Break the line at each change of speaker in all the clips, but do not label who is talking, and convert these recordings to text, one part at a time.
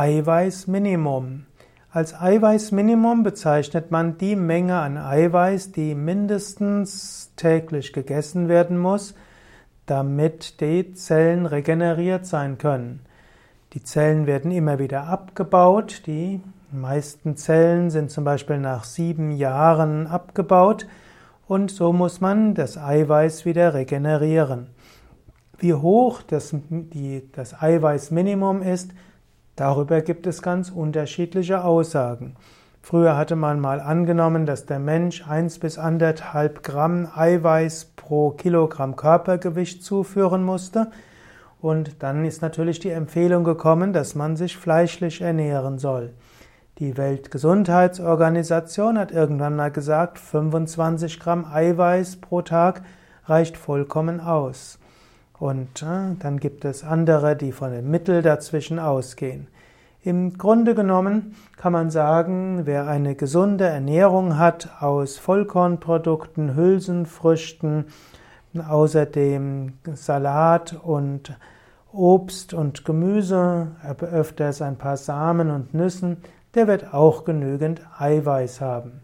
Eiweißminimum. Als Eiweißminimum bezeichnet man die Menge an Eiweiß, die mindestens täglich gegessen werden muss, damit die Zellen regeneriert sein können. Die Zellen werden immer wieder abgebaut. Die meisten Zellen sind zum Beispiel nach sieben Jahren abgebaut und so muss man das Eiweiß wieder regenerieren. Wie hoch das, die, das Eiweißminimum ist, darüber gibt es ganz unterschiedliche Aussagen. Früher hatte man mal angenommen, dass der Mensch 1 bis 1,5 Gramm Eiweiß pro Kilogramm Körpergewicht zuführen musste. Und dann ist natürlich die Empfehlung gekommen, dass man sich fleischlich ernähren soll. Die Weltgesundheitsorganisation hat irgendwann mal gesagt, 25 Gramm Eiweiß pro Tag reicht vollkommen aus. Und äh, dann gibt es andere, die von dem Mittel dazwischen ausgehen. Im Grunde genommen kann man sagen, wer eine gesunde Ernährung hat aus Vollkornprodukten, Hülsenfrüchten, außerdem Salat und Obst und Gemüse, öfters ein paar Samen und Nüssen, der wird auch genügend Eiweiß haben.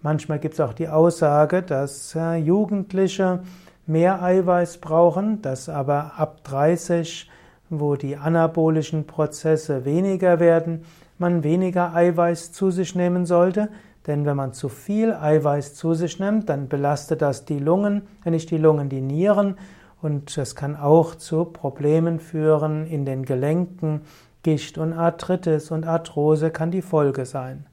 Manchmal gibt es auch die Aussage, dass äh, Jugendliche mehr Eiweiß brauchen, dass aber ab 30, wo die anabolischen Prozesse weniger werden, man weniger Eiweiß zu sich nehmen sollte, denn wenn man zu viel Eiweiß zu sich nimmt, dann belastet das die Lungen, wenn nicht die Lungen, die Nieren und das kann auch zu Problemen führen in den Gelenken. Gicht und Arthritis und Arthrose kann die Folge sein.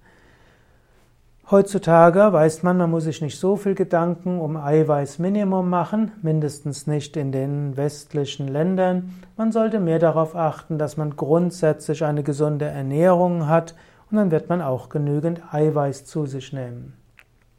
Heutzutage weiß man, man muss sich nicht so viel Gedanken um Eiweißminimum machen, mindestens nicht in den westlichen Ländern. Man sollte mehr darauf achten, dass man grundsätzlich eine gesunde Ernährung hat und dann wird man auch genügend Eiweiß zu sich nehmen.